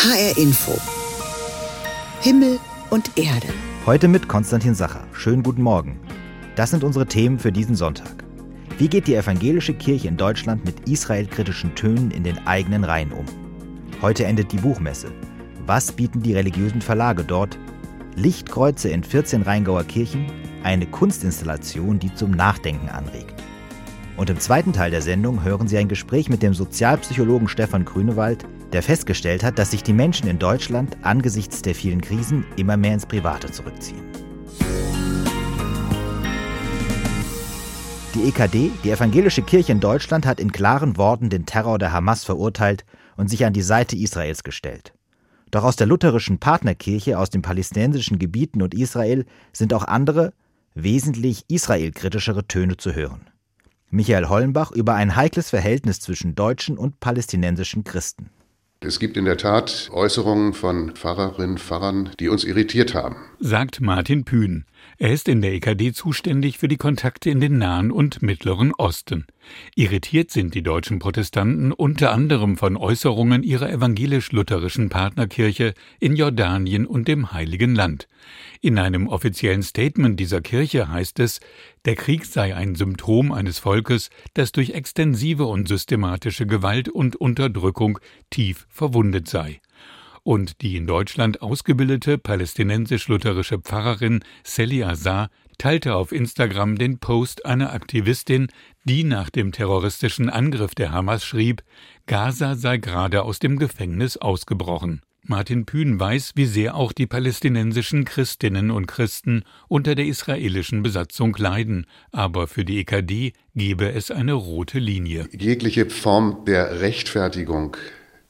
HR Info. Himmel und Erde. Heute mit Konstantin Sacher. Schönen guten Morgen. Das sind unsere Themen für diesen Sonntag. Wie geht die evangelische Kirche in Deutschland mit israelkritischen Tönen in den eigenen Reihen um? Heute endet die Buchmesse. Was bieten die religiösen Verlage dort? Lichtkreuze in 14 Rheingauer Kirchen, eine Kunstinstallation, die zum Nachdenken anregt. Und im zweiten Teil der Sendung hören Sie ein Gespräch mit dem Sozialpsychologen Stefan Grünewald, der festgestellt hat, dass sich die Menschen in Deutschland angesichts der vielen Krisen immer mehr ins Private zurückziehen. Die EKD, die evangelische Kirche in Deutschland, hat in klaren Worten den Terror der Hamas verurteilt und sich an die Seite Israels gestellt. Doch aus der lutherischen Partnerkirche aus den palästinensischen Gebieten und Israel sind auch andere, wesentlich israelkritischere Töne zu hören. Michael Hollenbach über ein heikles Verhältnis zwischen deutschen und palästinensischen Christen. Es gibt in der Tat Äußerungen von Pfarrerinnen, Pfarrern, die uns irritiert haben. Sagt Martin Pühn. Er ist in der EKD zuständig für die Kontakte in den Nahen und Mittleren Osten. Irritiert sind die deutschen Protestanten unter anderem von Äußerungen ihrer evangelisch-lutherischen Partnerkirche in Jordanien und dem Heiligen Land. In einem offiziellen Statement dieser Kirche heißt es, der Krieg sei ein Symptom eines Volkes, das durch extensive und systematische Gewalt und Unterdrückung tief verwundet sei und die in Deutschland ausgebildete palästinensisch-lutherische Pfarrerin Sally Azar teilte auf Instagram den Post einer Aktivistin, die nach dem terroristischen Angriff der Hamas schrieb, Gaza sei gerade aus dem Gefängnis ausgebrochen. Martin Pühn weiß, wie sehr auch die palästinensischen Christinnen und Christen unter der israelischen Besatzung leiden, aber für die EKD gebe es eine rote Linie. Jegliche Form der Rechtfertigung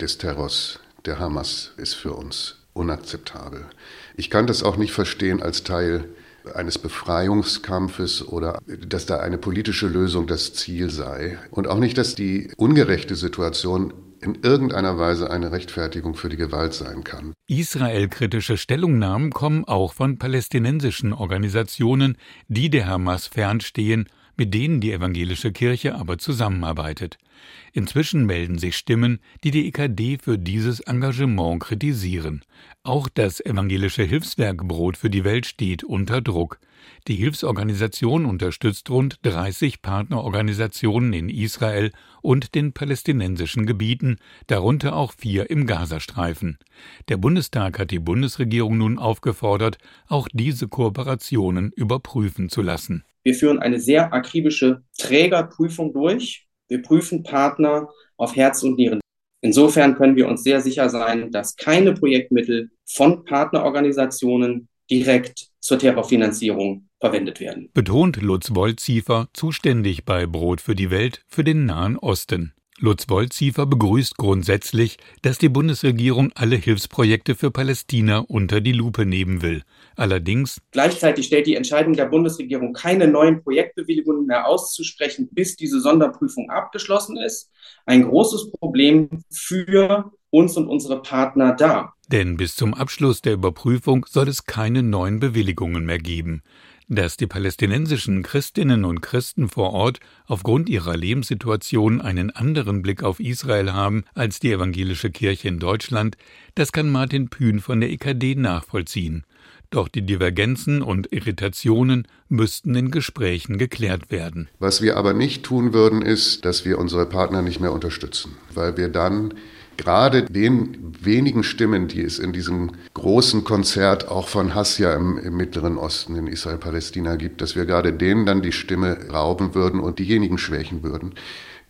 des Terrors der Hamas ist für uns unakzeptabel. Ich kann das auch nicht verstehen als Teil eines Befreiungskampfes oder dass da eine politische Lösung das Ziel sei. Und auch nicht, dass die ungerechte Situation in irgendeiner Weise eine Rechtfertigung für die Gewalt sein kann. Israel-kritische Stellungnahmen kommen auch von palästinensischen Organisationen, die der Hamas fernstehen mit denen die evangelische Kirche aber zusammenarbeitet. Inzwischen melden sich Stimmen, die die EKD für dieses Engagement kritisieren. Auch das evangelische Hilfswerk Brot für die Welt steht unter Druck. Die Hilfsorganisation unterstützt rund 30 Partnerorganisationen in Israel und den palästinensischen Gebieten, darunter auch vier im Gazastreifen. Der Bundestag hat die Bundesregierung nun aufgefordert, auch diese Kooperationen überprüfen zu lassen. Wir führen eine sehr akribische Trägerprüfung durch. Wir prüfen Partner auf Herz und Nieren. Insofern können wir uns sehr sicher sein, dass keine Projektmittel von Partnerorganisationen direkt zur Terrorfinanzierung verwendet werden. Betont Lutz Wolziefer, zuständig bei Brot für die Welt für den Nahen Osten. Lutz Wolziefer begrüßt grundsätzlich, dass die Bundesregierung alle Hilfsprojekte für Palästina unter die Lupe nehmen will. Allerdings gleichzeitig stellt die Entscheidung der Bundesregierung keine neuen Projektbewilligungen mehr auszusprechen, bis diese Sonderprüfung abgeschlossen ist, ein großes Problem für uns und unsere Partner dar. Denn bis zum Abschluss der Überprüfung soll es keine neuen Bewilligungen mehr geben dass die palästinensischen Christinnen und Christen vor Ort aufgrund ihrer Lebenssituation einen anderen Blick auf Israel haben als die evangelische Kirche in Deutschland, das kann Martin Pühn von der EKD nachvollziehen. Doch die Divergenzen und Irritationen müssten in Gesprächen geklärt werden. Was wir aber nicht tun würden, ist, dass wir unsere Partner nicht mehr unterstützen, weil wir dann gerade den wenigen Stimmen, die es in diesem großen Konzert auch von Hassia im, im Mittleren Osten in Israel-Palästina gibt, dass wir gerade denen dann die Stimme rauben würden und diejenigen schwächen würden,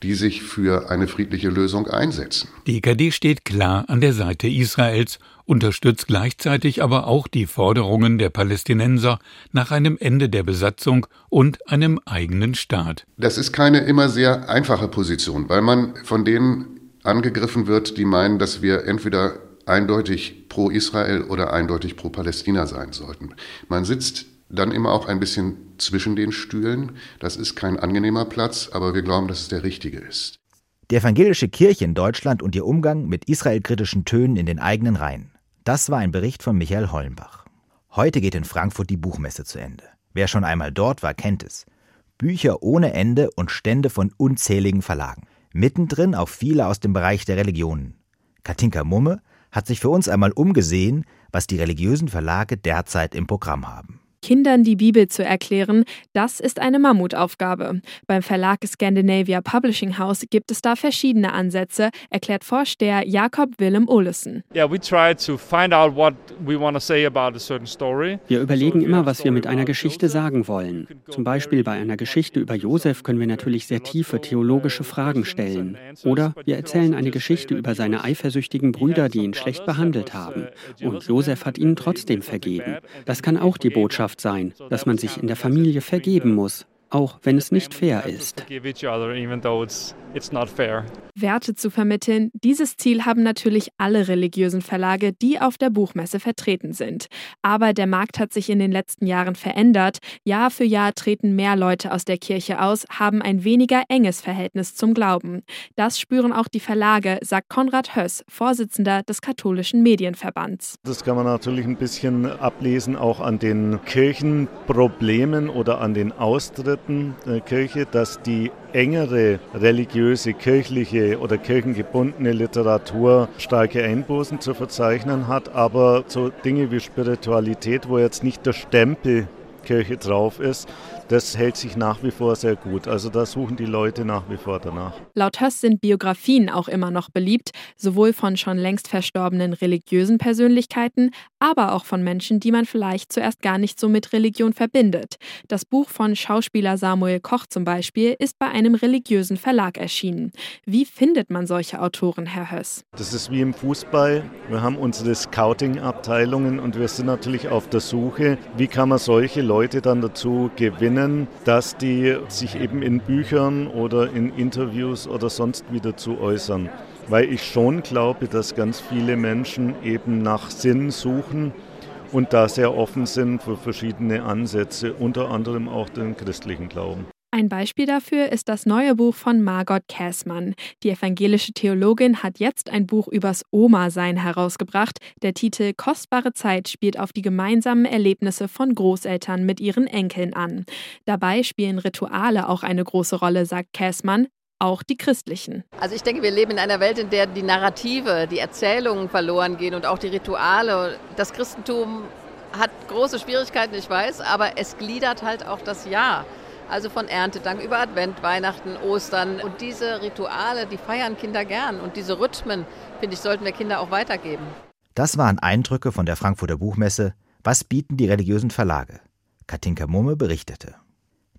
die sich für eine friedliche Lösung einsetzen. Die EKD steht klar an der Seite Israels, unterstützt gleichzeitig aber auch die Forderungen der Palästinenser nach einem Ende der Besatzung und einem eigenen Staat. Das ist keine immer sehr einfache Position, weil man von denen angegriffen wird, die meinen, dass wir entweder eindeutig pro Israel oder eindeutig pro Palästina sein sollten. Man sitzt dann immer auch ein bisschen zwischen den Stühlen. Das ist kein angenehmer Platz, aber wir glauben, dass es der richtige ist. Die evangelische Kirche in Deutschland und ihr Umgang mit israelkritischen Tönen in den eigenen Reihen. Das war ein Bericht von Michael Hollenbach. Heute geht in Frankfurt die Buchmesse zu Ende. Wer schon einmal dort war, kennt es. Bücher ohne Ende und Stände von unzähligen Verlagen. Mittendrin auch viele aus dem Bereich der Religionen. Katinka Mumme hat sich für uns einmal umgesehen, was die religiösen Verlage derzeit im Programm haben. Kindern die Bibel zu erklären, das ist eine Mammutaufgabe. Beim Verlag Scandinavia Publishing House gibt es da verschiedene Ansätze, erklärt Vorsteher Jakob Willem Olesen. Wir überlegen immer, was wir mit einer Geschichte sagen wollen. Zum Beispiel bei einer Geschichte über Josef können wir natürlich sehr tiefe theologische Fragen stellen. Oder wir erzählen eine Geschichte über seine eifersüchtigen Brüder, die ihn schlecht behandelt haben. Und Josef hat ihnen trotzdem vergeben. Das kann auch die Botschaft Botschaft sein, dass man sich in der Familie vergeben muss, auch wenn es nicht fair ist. Werte zu vermitteln, dieses Ziel haben natürlich alle religiösen Verlage, die auf der Buchmesse vertreten sind. Aber der Markt hat sich in den letzten Jahren verändert. Jahr für Jahr treten mehr Leute aus der Kirche aus, haben ein weniger enges Verhältnis zum Glauben. Das spüren auch die Verlage, sagt Konrad Höss, Vorsitzender des katholischen Medienverbands. Das kann man natürlich ein bisschen ablesen auch an den Kirchenproblemen oder an den Austritten der Kirche, dass die engere religiöse, kirchliche oder kirchengebundene Literatur starke Einbußen zu verzeichnen hat, aber so Dinge wie Spiritualität, wo jetzt nicht der Stempel Kirche drauf ist, das hält sich nach wie vor sehr gut. Also da suchen die Leute nach wie vor danach. Laut Höss sind Biografien auch immer noch beliebt, sowohl von schon längst verstorbenen religiösen Persönlichkeiten, aber auch von Menschen, die man vielleicht zuerst gar nicht so mit Religion verbindet. Das Buch von Schauspieler Samuel Koch zum Beispiel ist bei einem religiösen Verlag erschienen. Wie findet man solche Autoren, Herr Höss? Das ist wie im Fußball. Wir haben unsere Scouting-Abteilungen und wir sind natürlich auf der Suche, wie kann man solche Leute dann dazu gewinnen, erkennen, dass die sich eben in Büchern oder in Interviews oder sonst wieder zu äußern. Weil ich schon glaube, dass ganz viele Menschen eben nach Sinn suchen und da sehr offen sind für verschiedene Ansätze, unter anderem auch den christlichen Glauben. Ein Beispiel dafür ist das neue Buch von Margot Käßmann. Die evangelische Theologin hat jetzt ein Buch übers Oma-Sein herausgebracht. Der Titel Kostbare Zeit spielt auf die gemeinsamen Erlebnisse von Großeltern mit ihren Enkeln an. Dabei spielen Rituale auch eine große Rolle, sagt Käßmann auch die christlichen. Also ich denke, wir leben in einer Welt, in der die Narrative, die Erzählungen verloren gehen und auch die Rituale. Das Christentum hat große Schwierigkeiten, ich weiß, aber es gliedert halt auch das Jahr. Also von Erntedank über Advent, Weihnachten, Ostern. Und diese Rituale, die feiern Kinder gern. Und diese Rhythmen, finde ich, sollten wir Kinder auch weitergeben. Das waren Eindrücke von der Frankfurter Buchmesse. Was bieten die religiösen Verlage? Katinka Mumme berichtete.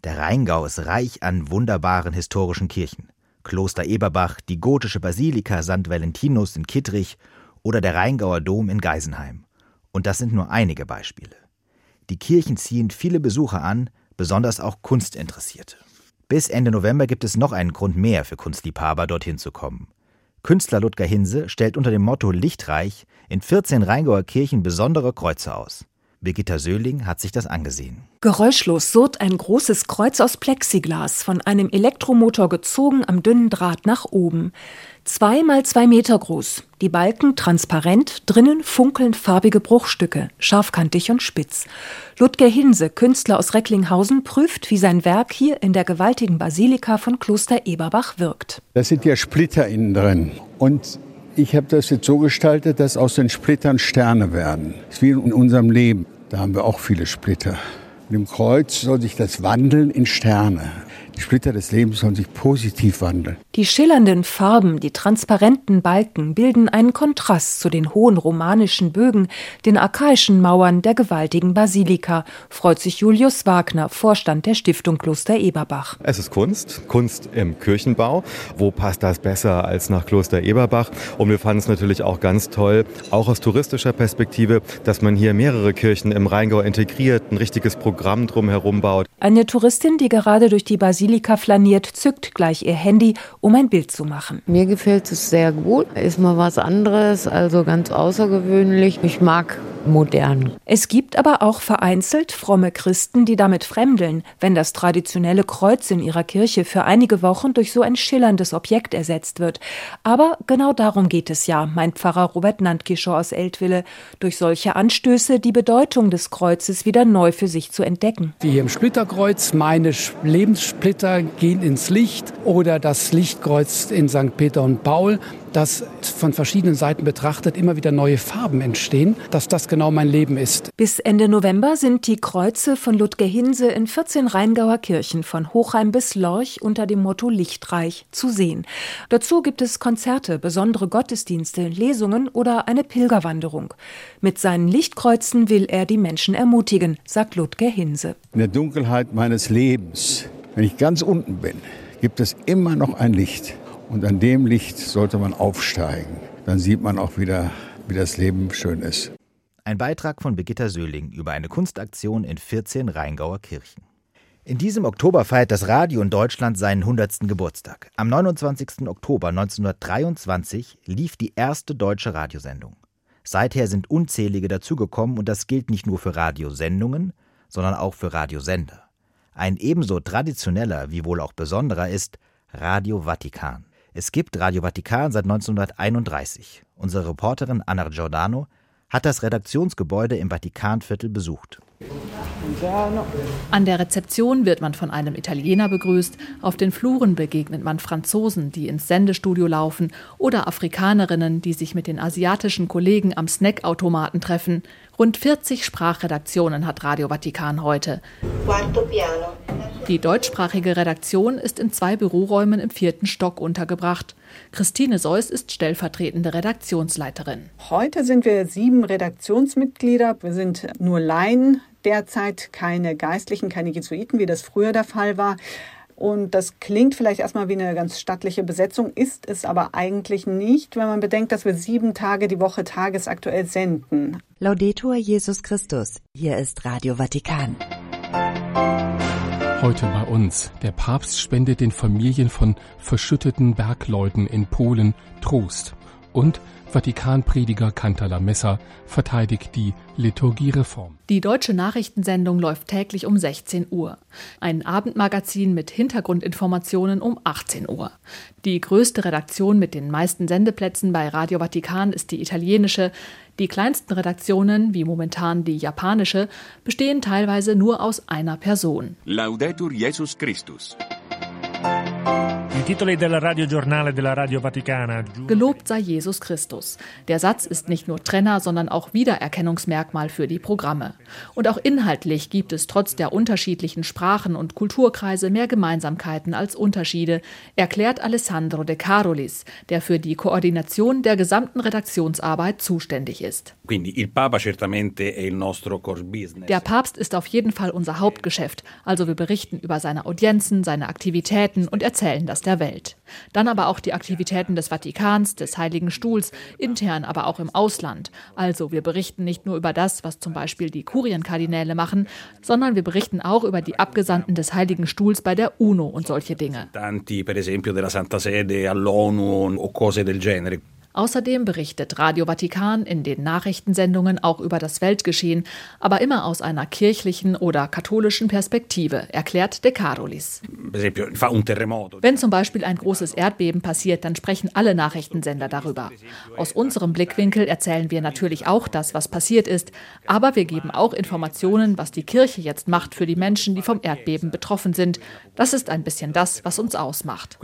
Der Rheingau ist reich an wunderbaren historischen Kirchen. Kloster Eberbach, die gotische Basilika St. Valentinus in Kittrich oder der Rheingauer Dom in Geisenheim. Und das sind nur einige Beispiele. Die Kirchen ziehen viele Besucher an, besonders auch Kunstinteressierte. Bis Ende November gibt es noch einen Grund mehr für Kunstliebhaber, dorthin zu kommen. Künstler Ludger Hinse stellt unter dem Motto Lichtreich in 14 Rheingauer Kirchen besondere Kreuze aus. Birgitta Söhling hat sich das angesehen. Geräuschlos surrt ein großes Kreuz aus Plexiglas, von einem Elektromotor gezogen am dünnen Draht nach oben. Zwei mal zwei Meter groß, die Balken transparent, drinnen funkeln farbige Bruchstücke, scharfkantig und spitz. Ludger Hinse, Künstler aus Recklinghausen, prüft, wie sein Werk hier in der gewaltigen Basilika von Kloster Eberbach wirkt. Da sind ja Splitter innen drin. Und ich habe das jetzt so gestaltet, dass aus den Splittern Sterne werden. Das ist wie in unserem Leben. Da haben wir auch viele Splitter. Und im Kreuz soll sich das wandeln in Sterne. Die Splitter des Lebens sollen sich positiv wandeln. Die schillernden Farben, die transparenten Balken bilden einen Kontrast zu den hohen romanischen Bögen, den archaischen Mauern der gewaltigen Basilika, freut sich Julius Wagner, Vorstand der Stiftung Kloster Eberbach. Es ist Kunst, Kunst im Kirchenbau. Wo passt das besser als nach Kloster Eberbach? Und wir fanden es natürlich auch ganz toll, auch aus touristischer Perspektive, dass man hier mehrere Kirchen im Rheingau integriert, ein richtiges Programm drumherum baut. Eine Touristin, die gerade durch die Basilika flaniert, zückt gleich ihr Handy, um ein Bild zu machen. Mir gefällt es sehr gut. Ist mal was anderes, also ganz außergewöhnlich. Ich mag modern. Es gibt aber auch vereinzelt fromme Christen, die damit fremdeln, wenn das traditionelle Kreuz in ihrer Kirche für einige Wochen durch so ein schillerndes Objekt ersetzt wird. Aber genau darum geht es ja, meint Pfarrer Robert Nandkischer aus Eltville, durch solche Anstöße die Bedeutung des Kreuzes wieder neu für sich zu entdecken. Wie hier im Splitterkreuz, meine Lebenssplitter gehen ins Licht oder das Lichtkreuz in St. Peter und Paul dass von verschiedenen Seiten betrachtet immer wieder neue Farben entstehen, dass das genau mein Leben ist. Bis Ende November sind die Kreuze von Ludger Hinse in 14 Rheingauer Kirchen von Hochheim bis Lorch unter dem Motto Lichtreich zu sehen. Dazu gibt es Konzerte, besondere Gottesdienste, Lesungen oder eine Pilgerwanderung. Mit seinen Lichtkreuzen will er die Menschen ermutigen, sagt Ludger Hinse. In der Dunkelheit meines Lebens, wenn ich ganz unten bin, gibt es immer noch ein Licht. Und an dem Licht sollte man aufsteigen. Dann sieht man auch wieder, wie das Leben schön ist. Ein Beitrag von Birgitta Söhling über eine Kunstaktion in 14 Rheingauer Kirchen. In diesem Oktober feiert das Radio in Deutschland seinen 100. Geburtstag. Am 29. Oktober 1923 lief die erste deutsche Radiosendung. Seither sind unzählige dazugekommen und das gilt nicht nur für Radiosendungen, sondern auch für Radiosender. Ein ebenso traditioneller wie wohl auch besonderer ist Radio Vatikan. Es gibt Radio Vatikan seit 1931. Unsere Reporterin Anna Giordano hat das Redaktionsgebäude im Vatikanviertel besucht. An der Rezeption wird man von einem Italiener begrüßt, auf den Fluren begegnet man Franzosen, die ins Sendestudio laufen, oder Afrikanerinnen, die sich mit den asiatischen Kollegen am Snackautomaten treffen. Rund 40 Sprachredaktionen hat Radio Vatikan heute. Die deutschsprachige Redaktion ist in zwei Büroräumen im vierten Stock untergebracht. Christine Seuss ist stellvertretende Redaktionsleiterin. Heute sind wir sieben Redaktionsmitglieder. Wir sind nur Laien, derzeit keine Geistlichen, keine Jesuiten, wie das früher der Fall war. Und das klingt vielleicht erstmal wie eine ganz stattliche Besetzung, ist es aber eigentlich nicht, wenn man bedenkt, dass wir sieben Tage die Woche tagesaktuell senden. Laudetur Jesus Christus. Hier ist Radio Vatikan. Heute bei uns. Der Papst spendet den Familien von verschütteten Bergleuten in Polen Trost. Und Vatikanprediger Cantala Messa verteidigt die Liturgiereform. Die deutsche Nachrichtensendung läuft täglich um 16 Uhr. Ein Abendmagazin mit Hintergrundinformationen um 18 Uhr. Die größte Redaktion mit den meisten Sendeplätzen bei Radio Vatikan ist die italienische. Die kleinsten Redaktionen, wie momentan die japanische, bestehen teilweise nur aus einer Person. Laudetur Jesus Christus. I titoli del radiogiornale della Radio Vaticana. Gelobt sei Jesus Christus. Der Satz ist nicht nur Trenner, sondern auch Wiedererkennungsmerkmal für die Programme. Und auch inhaltlich gibt es trotz der unterschiedlichen Sprachen und Kulturkreise mehr Gemeinsamkeiten als Unterschiede, erklärt Alessandro De Carolis, der für die Koordination der gesamten Redaktionsarbeit zuständig ist. Der Papst ist auf jeden Fall unser Hauptgeschäft, also wir berichten über seine Audienzen, seine Aktivitäten und erzählen das der Welt. Dann aber auch die Aktivitäten des Vatikans, des Heiligen Stuhls, intern, aber auch im Ausland. Also wir berichten nicht nur über das, was zum Beispiel die Kurienkardinäle machen, sondern wir berichten auch über die Abgesandten des Heiligen Stuhls bei der UNO und solche Dinge. Per esempio della Santa Sede all'ONU o cose del genere. Außerdem berichtet Radio Vatikan in den Nachrichtensendungen auch über das Weltgeschehen, aber immer aus einer kirchlichen oder katholischen Perspektive, erklärt De Carolis. Wenn zum Beispiel ein großes Erdbeben passiert, dann sprechen alle Nachrichtensender darüber. Aus unserem Blickwinkel erzählen wir natürlich auch das, was passiert ist, aber wir geben auch Informationen, was die Kirche jetzt macht für die Menschen, die vom Erdbeben betroffen sind. Das ist ein bisschen das, was uns ausmacht.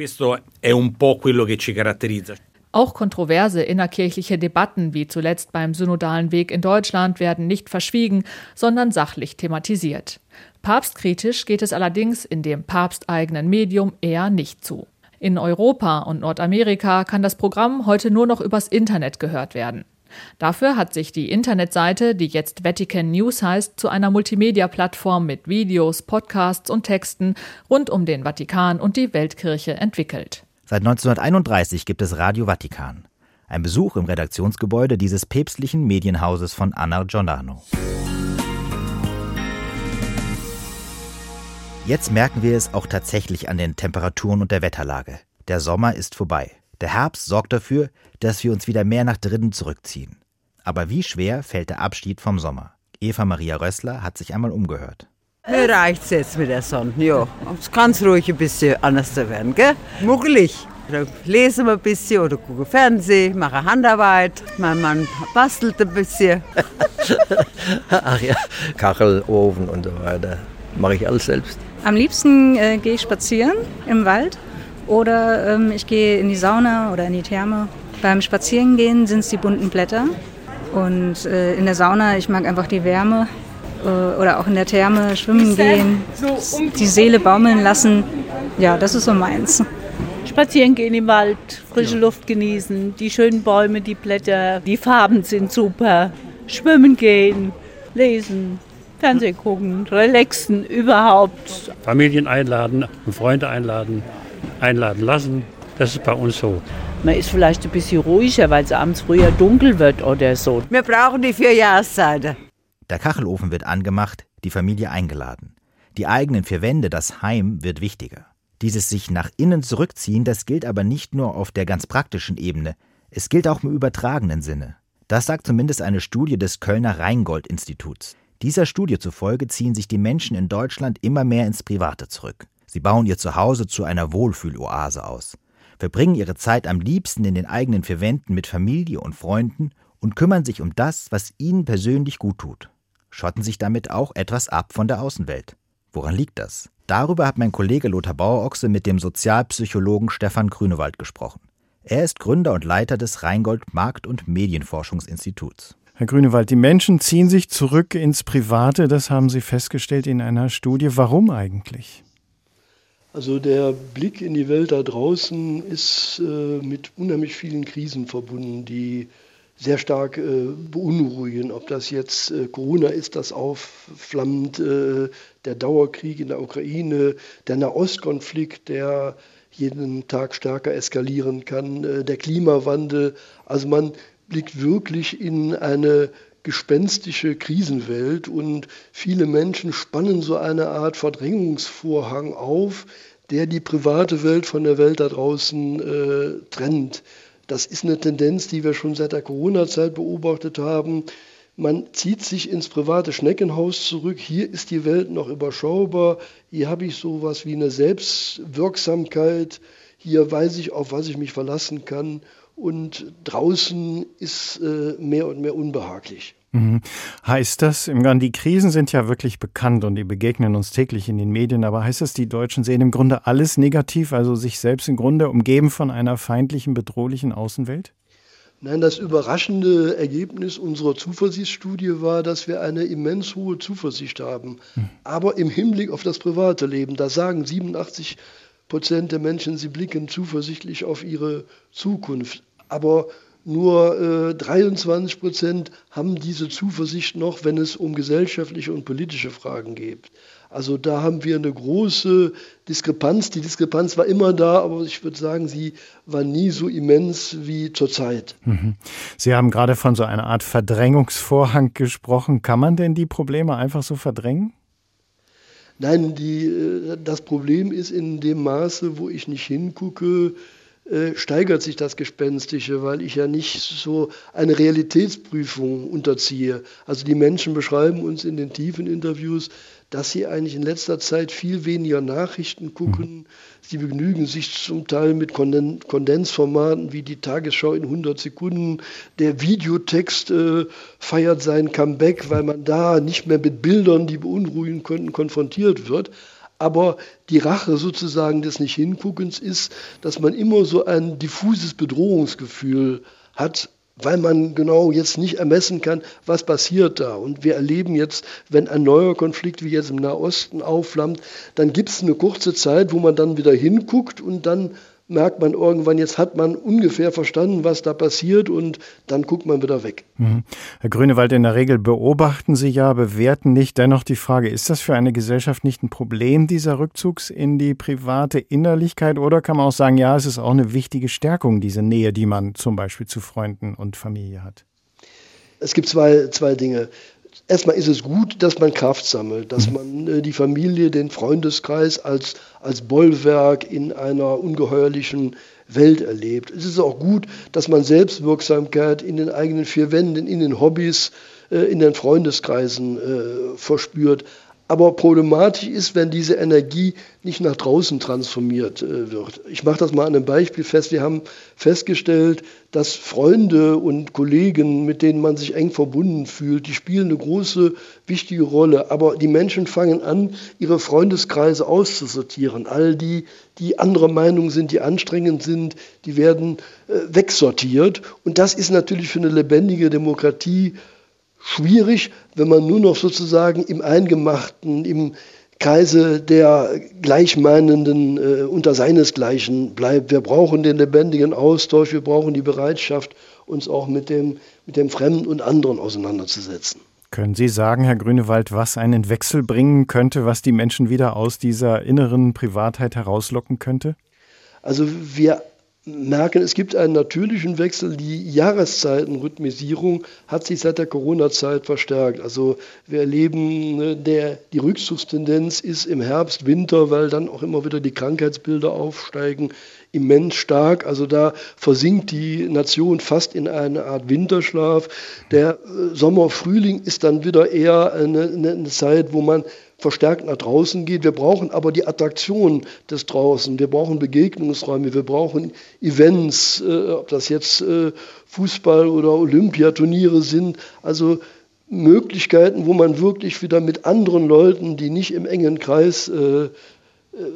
Auch kontroverse innerkirchliche Debatten wie zuletzt beim synodalen Weg in Deutschland werden nicht verschwiegen, sondern sachlich thematisiert. Papstkritisch geht es allerdings in dem papsteigenen Medium eher nicht zu. In Europa und Nordamerika kann das Programm heute nur noch übers Internet gehört werden. Dafür hat sich die Internetseite, die jetzt Vatican News heißt, zu einer Multimedia-Plattform mit Videos, Podcasts und Texten rund um den Vatikan und die Weltkirche entwickelt. Seit 1931 gibt es Radio Vatikan. Ein Besuch im Redaktionsgebäude dieses päpstlichen Medienhauses von Anna Giordano. Jetzt merken wir es auch tatsächlich an den Temperaturen und der Wetterlage. Der Sommer ist vorbei. Der Herbst sorgt dafür, dass wir uns wieder mehr nach drinnen zurückziehen. Aber wie schwer fällt der Abschied vom Sommer? Eva Maria Rössler hat sich einmal umgehört. Mir reicht's jetzt mit der Sonne, ja. Es kann ruhig ein bisschen anders werden, gell? Muggelig. Oder lese ein bisschen oder gucke Fernsehen, mache Handarbeit. Mein Mann bastelt ein bisschen. Ach ja, Kachel, Ofen und so weiter. Mache ich alles selbst. Am liebsten äh, gehe ich spazieren im Wald oder ähm, ich gehe in die Sauna oder in die Therme. Beim Spazierengehen sind es die bunten Blätter und äh, in der Sauna, ich mag einfach die Wärme oder auch in der Therme schwimmen gehen, die Seele baumeln lassen. Ja, das ist so meins. Spazieren gehen im Wald, frische Luft genießen, die schönen Bäume, die Blätter, die Farben sind super. Schwimmen gehen, lesen, Fernsehen gucken, relaxen, überhaupt. Familien einladen, Freunde einladen, einladen lassen. Das ist bei uns so. Man ist vielleicht ein bisschen ruhiger, weil es abends früher dunkel wird oder so. Wir brauchen die vier Jahreszeiten. Der Kachelofen wird angemacht, die Familie eingeladen. Die eigenen vier Wände, das Heim, wird wichtiger. Dieses sich nach innen zurückziehen, das gilt aber nicht nur auf der ganz praktischen Ebene, es gilt auch im übertragenen Sinne. Das sagt zumindest eine Studie des Kölner Rheingold-Instituts. Dieser Studie zufolge ziehen sich die Menschen in Deutschland immer mehr ins Private zurück. Sie bauen ihr Zuhause zu einer Wohlfühloase aus, verbringen ihre Zeit am liebsten in den eigenen vier Wänden mit Familie und Freunden und kümmern sich um das, was ihnen persönlich gut tut, schotten sich damit auch etwas ab von der Außenwelt. Woran liegt das? Darüber hat mein Kollege Lothar Bauerochse mit dem Sozialpsychologen Stefan Grünewald gesprochen. Er ist Gründer und Leiter des Rheingold Markt- und Medienforschungsinstituts. Herr Grünewald, die Menschen ziehen sich zurück ins Private, das haben Sie festgestellt in einer Studie. Warum eigentlich? Also der Blick in die Welt da draußen ist äh, mit unheimlich vielen Krisen verbunden, die sehr stark äh, beunruhigen. Ob das jetzt äh, Corona ist, das aufflammt, äh, der Dauerkrieg in der Ukraine, der Nahostkonflikt, der jeden Tag stärker eskalieren kann, äh, der Klimawandel. Also man blickt wirklich in eine gespenstische Krisenwelt und viele Menschen spannen so eine Art Verdrängungsvorhang auf, der die private Welt von der Welt da draußen äh, trennt. Das ist eine Tendenz, die wir schon seit der Corona-Zeit beobachtet haben. Man zieht sich ins private Schneckenhaus zurück. Hier ist die Welt noch überschaubar. Hier habe ich sowas wie eine Selbstwirksamkeit. Hier weiß ich, auf was ich mich verlassen kann. Und draußen ist äh, mehr und mehr unbehaglich. Mhm. Heißt das, im Grunde, die Krisen sind ja wirklich bekannt und die begegnen uns täglich in den Medien, aber heißt das, die Deutschen sehen im Grunde alles negativ, also sich selbst im Grunde umgeben von einer feindlichen, bedrohlichen Außenwelt? Nein, das überraschende Ergebnis unserer Zuversichtsstudie war, dass wir eine immens hohe Zuversicht haben. Hm. Aber im Hinblick auf das private Leben, da sagen 87 Prozent der Menschen, sie blicken zuversichtlich auf ihre Zukunft. Aber nur äh, 23 Prozent haben diese Zuversicht noch, wenn es um gesellschaftliche und politische Fragen geht. Also da haben wir eine große Diskrepanz. Die Diskrepanz war immer da, aber ich würde sagen, sie war nie so immens wie zurzeit. Mhm. Sie haben gerade von so einer Art Verdrängungsvorhang gesprochen. Kann man denn die Probleme einfach so verdrängen? Nein, die, äh, das Problem ist in dem Maße, wo ich nicht hingucke, äh, steigert sich das Gespenstische, weil ich ja nicht so eine Realitätsprüfung unterziehe. Also die Menschen beschreiben uns in den tiefen Interviews, dass sie eigentlich in letzter Zeit viel weniger Nachrichten gucken. Mhm. Sie begnügen sich zum Teil mit Kondensformaten wie die Tagesschau in 100 Sekunden. Der Videotext äh, feiert sein Comeback, weil man da nicht mehr mit Bildern, die beunruhigen könnten, konfrontiert wird. Aber die Rache sozusagen des Nicht-Hinguckens ist, dass man immer so ein diffuses Bedrohungsgefühl hat, weil man genau jetzt nicht ermessen kann, was passiert da. Und wir erleben jetzt, wenn ein neuer Konflikt wie jetzt im Nahosten aufflammt, dann gibt es eine kurze Zeit, wo man dann wieder hinguckt und dann merkt man irgendwann, jetzt hat man ungefähr verstanden, was da passiert und dann guckt man wieder weg. Mhm. Herr Grünewald, in der Regel beobachten Sie ja, bewerten nicht. Dennoch die Frage, ist das für eine Gesellschaft nicht ein Problem, dieser Rückzugs in die private Innerlichkeit? Oder kann man auch sagen, ja, es ist auch eine wichtige Stärkung, diese Nähe, die man zum Beispiel zu Freunden und Familie hat? Es gibt zwei, zwei Dinge. Erstmal ist es gut, dass man Kraft sammelt, dass mhm. man äh, die Familie, den Freundeskreis als, als Bollwerk in einer ungeheuerlichen Welt erlebt. Es ist auch gut, dass man Selbstwirksamkeit in den eigenen vier Wänden, in den Hobbys, äh, in den Freundeskreisen äh, verspürt. Aber problematisch ist, wenn diese Energie nicht nach draußen transformiert äh, wird. Ich mache das mal an einem Beispiel fest. Wir haben festgestellt, dass Freunde und Kollegen, mit denen man sich eng verbunden fühlt, die spielen eine große, wichtige Rolle. Aber die Menschen fangen an, ihre Freundeskreise auszusortieren. All die, die anderer Meinung sind, die anstrengend sind, die werden äh, wegsortiert. Und das ist natürlich für eine lebendige Demokratie schwierig, wenn man nur noch sozusagen im Eingemachten, im Kreise der Gleichmeinenden äh, unter seinesgleichen bleibt. Wir brauchen den lebendigen Austausch, wir brauchen die Bereitschaft, uns auch mit dem, mit dem Fremden und anderen auseinanderzusetzen. Können Sie sagen, Herr Grünewald, was einen Wechsel bringen könnte, was die Menschen wieder aus dieser inneren Privatheit herauslocken könnte? Also wir merken, es gibt einen natürlichen Wechsel. Die Jahreszeitenrhythmisierung hat sich seit der Corona-Zeit verstärkt. Also wir erleben, ne, der, die Rückzugstendenz ist im Herbst, Winter, weil dann auch immer wieder die Krankheitsbilder aufsteigen, immens stark. Also da versinkt die Nation fast in eine Art Winterschlaf. Der äh, Sommer, Frühling ist dann wieder eher eine, eine Zeit, wo man verstärkt nach draußen geht. Wir brauchen aber die Attraktion des Draußen. Wir brauchen Begegnungsräume, wir brauchen Events, äh, ob das jetzt äh, Fußball- oder Olympiaturniere sind. Also Möglichkeiten, wo man wirklich wieder mit anderen Leuten, die nicht im engen Kreis äh, äh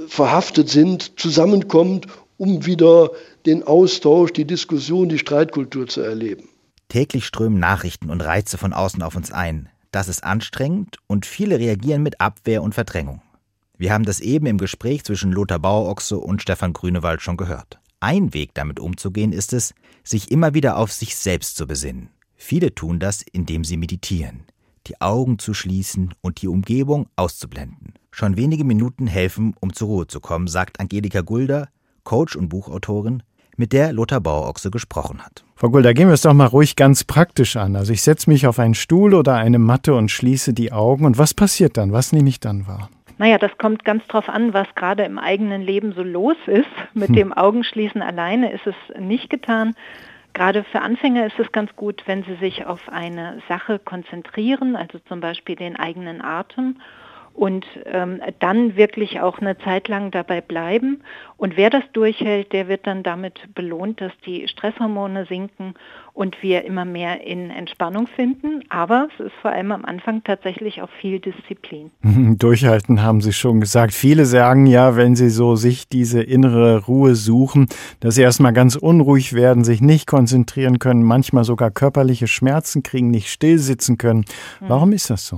verhaftet sind, zusammenkommt, um wieder den Austausch, die Diskussion, die Streitkultur zu erleben. Täglich strömen Nachrichten und Reize von außen auf uns ein. Das ist anstrengend und viele reagieren mit Abwehr und Verdrängung. Wir haben das eben im Gespräch zwischen Lothar Bauerochse und Stefan Grünewald schon gehört. Ein Weg damit umzugehen ist es, sich immer wieder auf sich selbst zu besinnen. Viele tun das, indem sie meditieren, die Augen zu schließen und die Umgebung auszublenden. Schon wenige Minuten helfen, um zur Ruhe zu kommen, sagt Angelika Gulder, Coach und Buchautorin, mit der Lothar Bauerochse gesprochen hat. Frau Gulda, gehen wir es doch mal ruhig ganz praktisch an. Also ich setze mich auf einen Stuhl oder eine Matte und schließe die Augen. Und was passiert dann? Was nehme ich dann wahr? Naja, das kommt ganz drauf an, was gerade im eigenen Leben so los ist. Mit hm. dem Augenschließen alleine ist es nicht getan. Gerade für Anfänger ist es ganz gut, wenn sie sich auf eine Sache konzentrieren, also zum Beispiel den eigenen Atem und ähm, dann wirklich auch eine Zeit lang dabei bleiben. Und wer das durchhält, der wird dann damit belohnt, dass die Stresshormone sinken und wir immer mehr in Entspannung finden. Aber es ist vor allem am Anfang tatsächlich auch viel Disziplin. Durchhalten haben Sie schon gesagt. Viele sagen ja, wenn sie so sich diese innere Ruhe suchen, dass sie erstmal ganz unruhig werden, sich nicht konzentrieren können, manchmal sogar körperliche Schmerzen kriegen, nicht still sitzen können. Hm. Warum ist das so?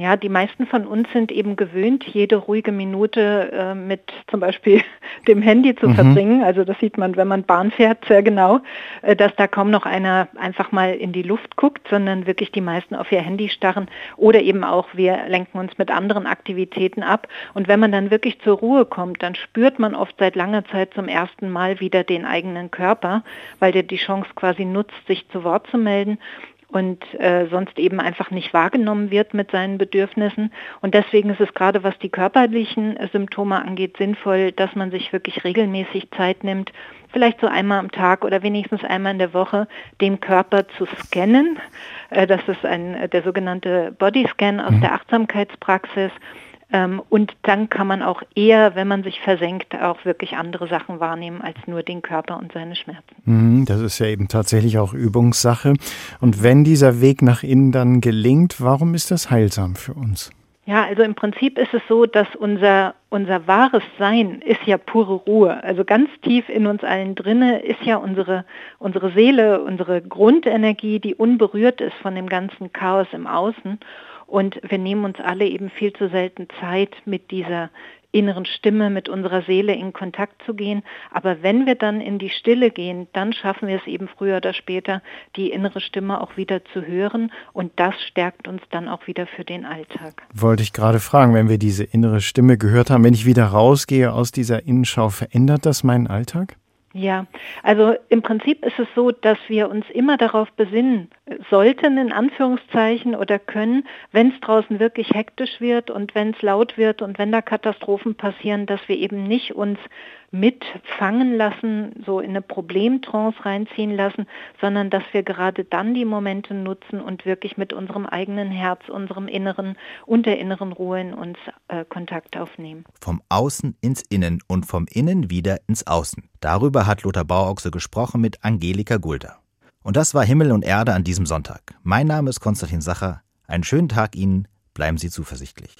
Ja, die meisten von uns sind eben gewöhnt, jede ruhige Minute äh, mit zum Beispiel dem Handy zu mhm. verbringen. Also das sieht man, wenn man Bahn fährt, sehr genau, äh, dass da kaum noch einer einfach mal in die Luft guckt, sondern wirklich die meisten auf ihr Handy starren oder eben auch wir lenken uns mit anderen Aktivitäten ab. Und wenn man dann wirklich zur Ruhe kommt, dann spürt man oft seit langer Zeit zum ersten Mal wieder den eigenen Körper, weil der die Chance quasi nutzt, sich zu Wort zu melden und äh, sonst eben einfach nicht wahrgenommen wird mit seinen Bedürfnissen. Und deswegen ist es gerade, was die körperlichen Symptome angeht, sinnvoll, dass man sich wirklich regelmäßig Zeit nimmt, vielleicht so einmal am Tag oder wenigstens einmal in der Woche, den Körper zu scannen. Äh, das ist ein, der sogenannte Bodyscan aus mhm. der Achtsamkeitspraxis. Ähm, und dann kann man auch eher, wenn man sich versenkt, auch wirklich andere Sachen wahrnehmen als nur den Körper und seine Schmerzen. Mhm, das ist ja eben tatsächlich auch Übungssache. Und wenn dieser Weg nach innen dann gelingt, warum ist das heilsam für uns? Ja, also im Prinzip ist es so, dass unser, unser wahres Sein ist ja pure Ruhe. Also ganz tief in uns allen drinne ist ja unsere, unsere Seele, unsere Grundenergie, die unberührt ist von dem ganzen Chaos im Außen. Und wir nehmen uns alle eben viel zu selten Zeit, mit dieser inneren Stimme, mit unserer Seele in Kontakt zu gehen. Aber wenn wir dann in die Stille gehen, dann schaffen wir es eben früher oder später, die innere Stimme auch wieder zu hören. Und das stärkt uns dann auch wieder für den Alltag. Wollte ich gerade fragen, wenn wir diese innere Stimme gehört haben, wenn ich wieder rausgehe aus dieser Innenschau, verändert das meinen Alltag? Ja, also im Prinzip ist es so, dass wir uns immer darauf besinnen sollten, in Anführungszeichen, oder können, wenn es draußen wirklich hektisch wird und wenn es laut wird und wenn da Katastrophen passieren, dass wir eben nicht uns mitfangen lassen, so in eine Problemtrance reinziehen lassen, sondern dass wir gerade dann die Momente nutzen und wirklich mit unserem eigenen Herz, unserem Inneren und der inneren Ruhe in uns äh, Kontakt aufnehmen. Vom Außen ins Innen und vom Innen wieder ins Außen. Darüber hat Lothar Bauochse gesprochen mit Angelika Gulder. Und das war Himmel und Erde an diesem Sonntag. Mein Name ist Konstantin Sacher. Einen schönen Tag Ihnen. Bleiben Sie zuversichtlich.